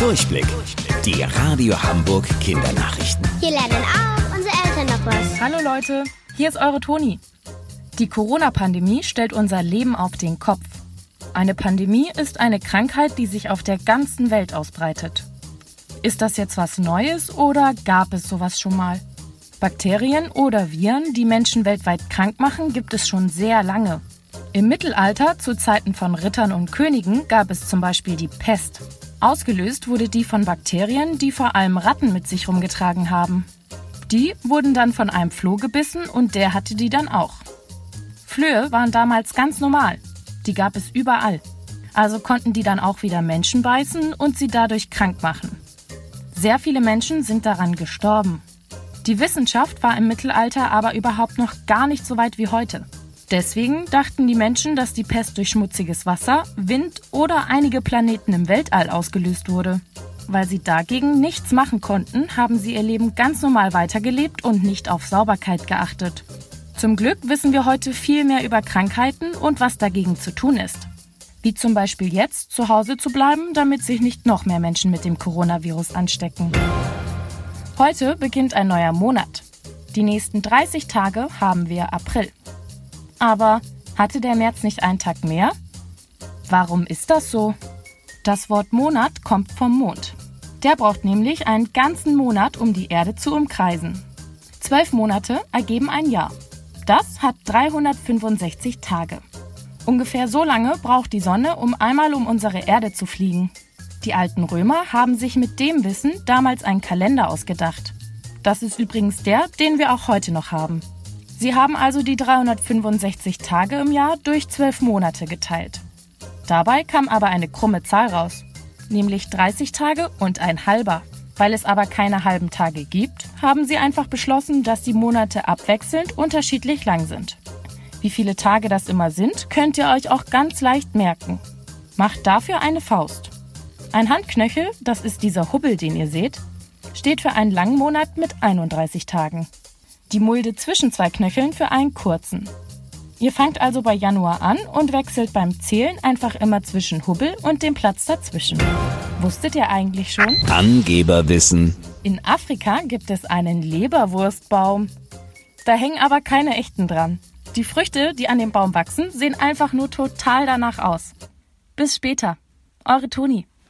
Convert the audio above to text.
Durchblick. Die Radio Hamburg Kindernachrichten. Hier lernen auch unsere Eltern noch was. Hallo Leute, hier ist eure Toni. Die Corona-Pandemie stellt unser Leben auf den Kopf. Eine Pandemie ist eine Krankheit, die sich auf der ganzen Welt ausbreitet. Ist das jetzt was Neues oder gab es sowas schon mal? Bakterien oder Viren, die Menschen weltweit krank machen, gibt es schon sehr lange. Im Mittelalter, zu Zeiten von Rittern und Königen, gab es zum Beispiel die Pest. Ausgelöst wurde die von Bakterien, die vor allem Ratten mit sich rumgetragen haben. Die wurden dann von einem Floh gebissen und der hatte die dann auch. Flöhe waren damals ganz normal. Die gab es überall. Also konnten die dann auch wieder Menschen beißen und sie dadurch krank machen. Sehr viele Menschen sind daran gestorben. Die Wissenschaft war im Mittelalter aber überhaupt noch gar nicht so weit wie heute. Deswegen dachten die Menschen, dass die Pest durch schmutziges Wasser, Wind oder einige Planeten im Weltall ausgelöst wurde. Weil sie dagegen nichts machen konnten, haben sie ihr Leben ganz normal weitergelebt und nicht auf Sauberkeit geachtet. Zum Glück wissen wir heute viel mehr über Krankheiten und was dagegen zu tun ist. Wie zum Beispiel jetzt zu Hause zu bleiben, damit sich nicht noch mehr Menschen mit dem Coronavirus anstecken. Heute beginnt ein neuer Monat. Die nächsten 30 Tage haben wir April. Aber hatte der März nicht einen Tag mehr? Warum ist das so? Das Wort Monat kommt vom Mond. Der braucht nämlich einen ganzen Monat, um die Erde zu umkreisen. Zwölf Monate ergeben ein Jahr. Das hat 365 Tage. Ungefähr so lange braucht die Sonne, um einmal um unsere Erde zu fliegen. Die alten Römer haben sich mit dem Wissen damals einen Kalender ausgedacht. Das ist übrigens der, den wir auch heute noch haben. Sie haben also die 365 Tage im Jahr durch 12 Monate geteilt. Dabei kam aber eine krumme Zahl raus, nämlich 30 Tage und ein halber. Weil es aber keine halben Tage gibt, haben sie einfach beschlossen, dass die Monate abwechselnd unterschiedlich lang sind. Wie viele Tage das immer sind, könnt ihr euch auch ganz leicht merken. Macht dafür eine Faust. Ein Handknöchel, das ist dieser Hubbel, den ihr seht, steht für einen langen Monat mit 31 Tagen die Mulde zwischen zwei Knöcheln für einen kurzen. Ihr fangt also bei Januar an und wechselt beim Zählen einfach immer zwischen Hubbel und dem Platz dazwischen. Wusstet ihr eigentlich schon? Angeberwissen. In Afrika gibt es einen Leberwurstbaum. Da hängen aber keine echten dran. Die Früchte, die an dem Baum wachsen, sehen einfach nur total danach aus. Bis später. Eure Toni.